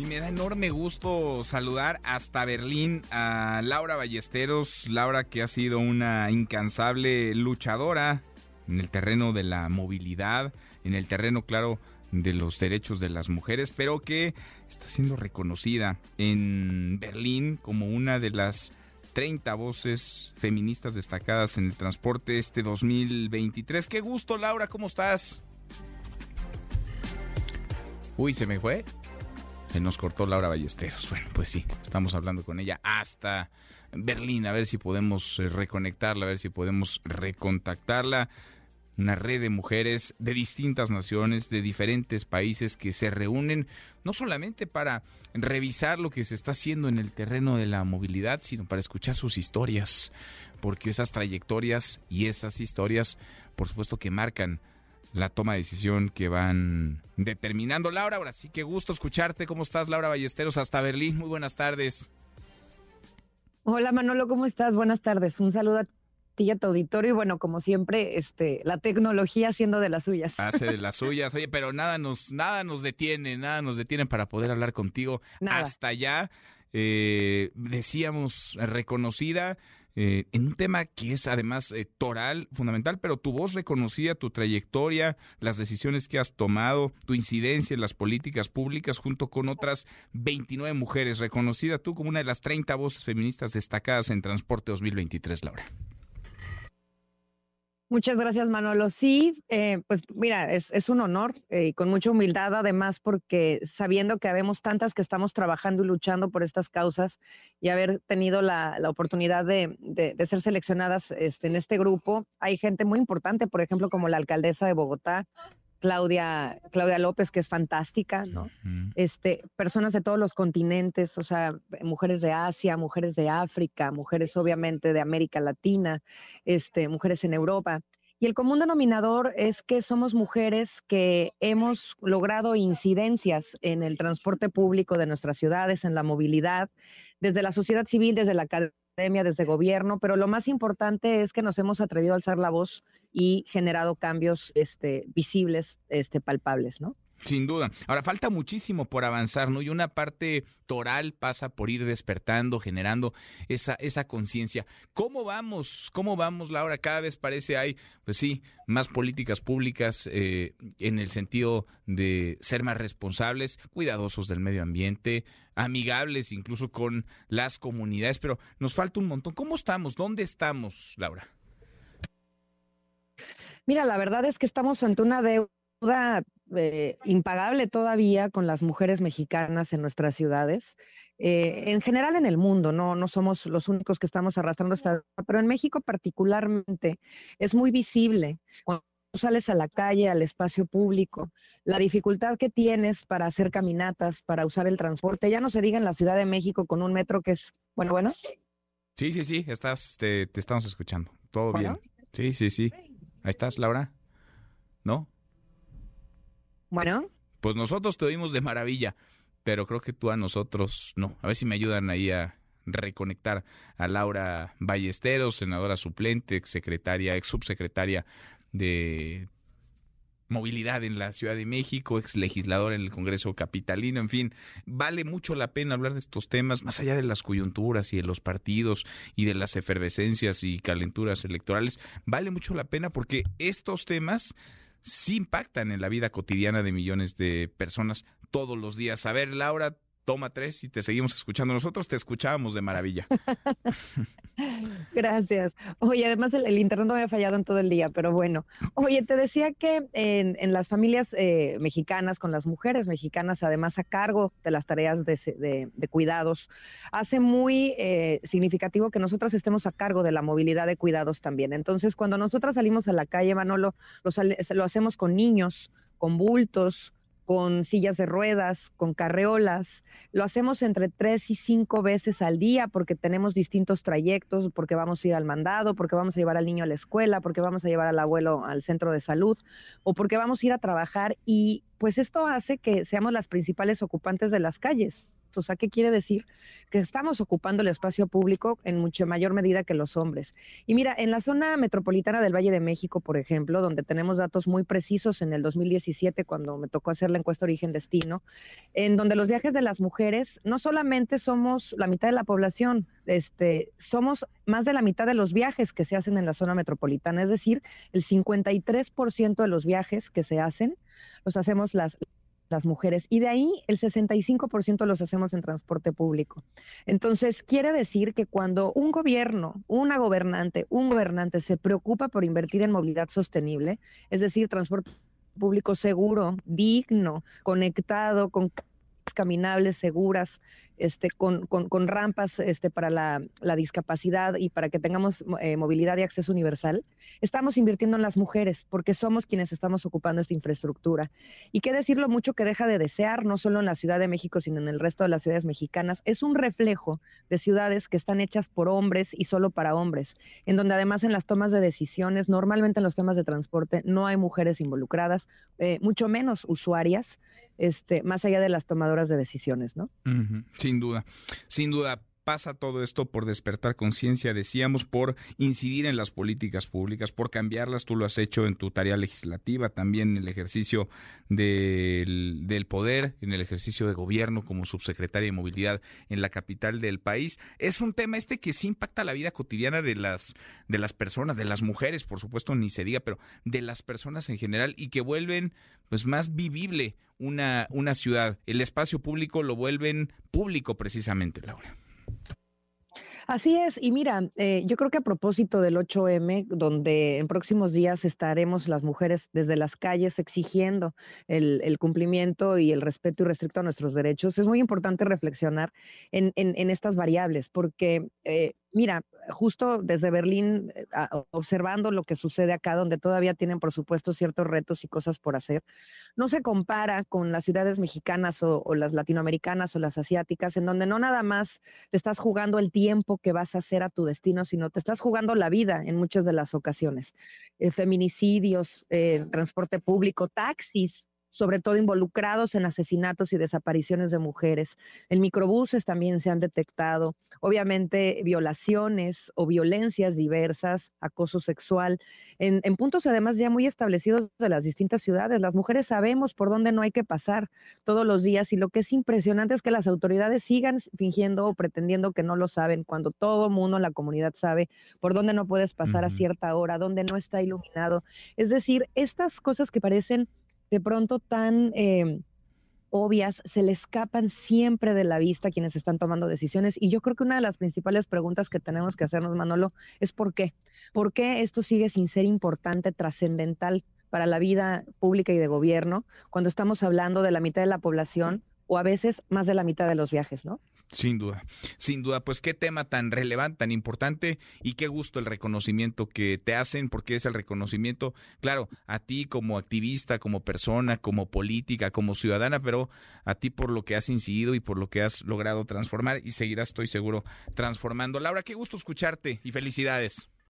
Y me da enorme gusto saludar hasta Berlín a Laura Ballesteros. Laura que ha sido una incansable luchadora en el terreno de la movilidad, en el terreno, claro, de los derechos de las mujeres, pero que está siendo reconocida en Berlín como una de las 30 voces feministas destacadas en el transporte este 2023. Qué gusto, Laura, ¿cómo estás? Uy, se me fue. Se nos cortó Laura Ballesteros. Bueno, pues sí, estamos hablando con ella hasta Berlín, a ver si podemos eh, reconectarla, a ver si podemos recontactarla una red de mujeres de distintas naciones, de diferentes países que se reúnen no solamente para revisar lo que se está haciendo en el terreno de la movilidad, sino para escuchar sus historias, porque esas trayectorias y esas historias, por supuesto que marcan la toma de decisión que van determinando. Laura, ahora sí que gusto escucharte. ¿Cómo estás, Laura Ballesteros? Hasta Berlín. Muy buenas tardes. Hola Manolo, ¿cómo estás? Buenas tardes. Un saludo a ti a tu auditorio y bueno, como siempre, este, la tecnología haciendo de las suyas. Hace de las suyas, oye, pero nada nos, nada nos detiene, nada nos detiene para poder hablar contigo hasta allá. Eh, decíamos reconocida eh, en un tema que es además eh, toral, fundamental, pero tu voz reconocida, tu trayectoria, las decisiones que has tomado, tu incidencia en las políticas públicas junto con otras 29 mujeres, reconocida tú como una de las 30 voces feministas destacadas en Transporte 2023, Laura. Muchas gracias, Manolo. Sí, eh, pues mira, es, un honor eh, y con mucha humildad, además, porque sabiendo que habemos tantas que estamos trabajando y luchando por estas causas y haber tenido la, oportunidad de, ser seleccionadas este, en este grupo, hay gente muy importante, por ejemplo, como la alcaldesa de Bogotá, Claudia, Claudia López, que es fantástica, ¿no? Este, personas de todos los continentes, o sea, mujeres de Asia, mujeres de África, mujeres obviamente de América Latina, este, mujeres en Europa. Y el común denominador es que somos mujeres que hemos logrado incidencias en el transporte público de nuestras ciudades, en la movilidad, desde la sociedad civil, desde la desde gobierno, pero lo más importante es que nos hemos atrevido a alzar la voz y generado cambios este, visibles, este, palpables, ¿no? Sin duda. Ahora falta muchísimo por avanzar, ¿no? Y una parte toral pasa por ir despertando, generando esa, esa conciencia. ¿Cómo vamos? ¿Cómo vamos, Laura? Cada vez parece hay, pues sí, más políticas públicas eh, en el sentido de ser más responsables, cuidadosos del medio ambiente, amigables incluso con las comunidades, pero nos falta un montón. ¿Cómo estamos? ¿Dónde estamos, Laura? Mira, la verdad es que estamos ante una deuda eh, impagable todavía con las mujeres mexicanas en nuestras ciudades. Eh, en general en el mundo, no, no somos los únicos que estamos arrastrando esta, pero en México particularmente es muy visible cuando sales a la calle, al espacio público, la dificultad que tienes para hacer caminatas, para usar el transporte, ya no se diga en la Ciudad de México con un metro que es, bueno, bueno. Sí, sí, sí, estás, te, estamos escuchando, todo bien. Sí, sí, sí. Ahí estás, Laura. ¿No? Bueno. Pues nosotros te oímos de maravilla, pero creo que tú a nosotros no. A ver si me ayudan ahí a reconectar a Laura Ballesteros, senadora suplente, ex secretaria, ex subsecretaria de movilidad en la Ciudad de México, ex legislador en el Congreso Capitalino, en fin, vale mucho la pena hablar de estos temas, más allá de las coyunturas y de los partidos y de las efervescencias y calenturas electorales, vale mucho la pena porque estos temas sí impactan en la vida cotidiana de millones de personas todos los días. A ver, Laura, toma tres y te seguimos escuchando. Nosotros te escuchábamos de maravilla. Gracias. Oye, además el, internet no había fallado en todo el día, pero bueno. Oye, te decía que en, las familias eh, mexicanas, con las mujeres mexicanas, además a cargo de las tareas de, cuidados, hace muy eh, significativo que nosotras estemos a cargo de la movilidad de cuidados también. Entonces, cuando nosotras salimos a la calle, Manolo, lo hacemos con niños, con bultos, con sillas de ruedas, con carreolas. Lo hacemos entre tres y cinco veces al día porque tenemos distintos trayectos, porque vamos a ir al mandado, porque vamos a llevar al niño a la escuela, porque vamos a llevar al abuelo al centro de salud o porque vamos a ir a trabajar y pues esto hace que seamos las principales ocupantes de las calles. O sea, ¿qué quiere decir? Que estamos ocupando el espacio público en mucho mayor medida que los hombres. Y mira, en la zona metropolitana del Valle de México, por ejemplo, donde tenemos datos muy precisos en el 2017, cuando me tocó hacer la encuesta origen-destino, en donde los viajes de las mujeres no solamente somos la mitad de la población, este, somos más de la mitad de los viajes que se hacen en la zona metropolitana, es decir, el 53% de los viajes que se hacen los hacemos las las mujeres y de ahí el 65% los hacemos en transporte público. Entonces, quiere decir que cuando un gobierno, una gobernante, un gobernante se preocupa por invertir en movilidad sostenible, es decir, transporte público seguro, digno, conectado, con caminables, seguras, este, con, rampas este, para la, discapacidad y para que tengamos eh, movilidad y acceso universal, estamos invirtiendo en las mujeres porque somos quienes estamos ocupando esta infraestructura. Y qué decir lo mucho que deja de desear, no solo en la Ciudad de México, sino en el resto de las ciudades mexicanas, es un reflejo de ciudades que están hechas por hombres y solo para hombres, en donde además en las tomas de decisiones, normalmente en los temas de transporte, no hay mujeres involucradas, eh, mucho menos usuarias, este, más allá de las tomadoras de decisiones, ¿no? Sin duda, sin duda pasa todo esto por despertar conciencia, decíamos, por incidir en las políticas públicas, por cambiarlas. Tú lo has hecho en tu tarea legislativa, también en el ejercicio del, del, poder, en el ejercicio de gobierno como subsecretaria de movilidad en la capital del país. Es un tema este que sí impacta la vida cotidiana de las, de las personas, de las mujeres, por supuesto, ni se diga, pero de las personas en general y que vuelven pues más vivible una, una ciudad. El espacio público lo vuelven público precisamente, Laura. Así es, y mira, eh, yo creo que a propósito del 8M, donde en próximos días estaremos las mujeres desde las calles exigiendo el, cumplimiento y el respeto y restricto a nuestros derechos, es muy importante reflexionar en, en, estas variables, porque eh, mira, justo desde Berlín, eh, observando lo que sucede acá, donde todavía tienen, por supuesto, ciertos retos y cosas por hacer, no se compara con las ciudades mexicanas o, las latinoamericanas o las asiáticas, en donde no nada más te estás jugando el tiempo que vas a hacer a tu destino, sino te estás jugando la vida en muchas de las ocasiones. Eh, feminicidios, eh, transporte público, taxis, sobre todo involucrados en asesinatos y desapariciones de mujeres. En microbuses también se han detectado, obviamente, violaciones o violencias diversas, acoso sexual, en, puntos además ya muy establecidos de las distintas ciudades. Las mujeres sabemos por dónde no hay que pasar todos los días y lo que es impresionante es que las autoridades sigan fingiendo o pretendiendo que no lo saben cuando todo mundo en la comunidad sabe por dónde no puedes pasar a cierta hora, dónde no está iluminado. Es decir, estas cosas que parecen de pronto tan em, obvias se le escapan siempre de la vista a quienes están tomando decisiones. Y yo creo que una de las principales preguntas que tenemos que hacernos, Manolo, es ¿por qué? ¿Por qué esto sigue sin ser importante, trascendental para la vida pública y de gobierno cuando estamos hablando de la mitad de la población o a veces más de la mitad de los viajes, ¿no? Sin duda, sin duda, pues qué tema tan relevante, tan importante y qué gusto el reconocimiento que te hacen, porque es el reconocimiento, claro, a ti como activista, como persona, como política, como ciudadana, pero a ti por lo que has incidido y por lo que has logrado transformar y seguirás, estoy seguro, transformando. Laura, qué gusto escucharte y felicidades.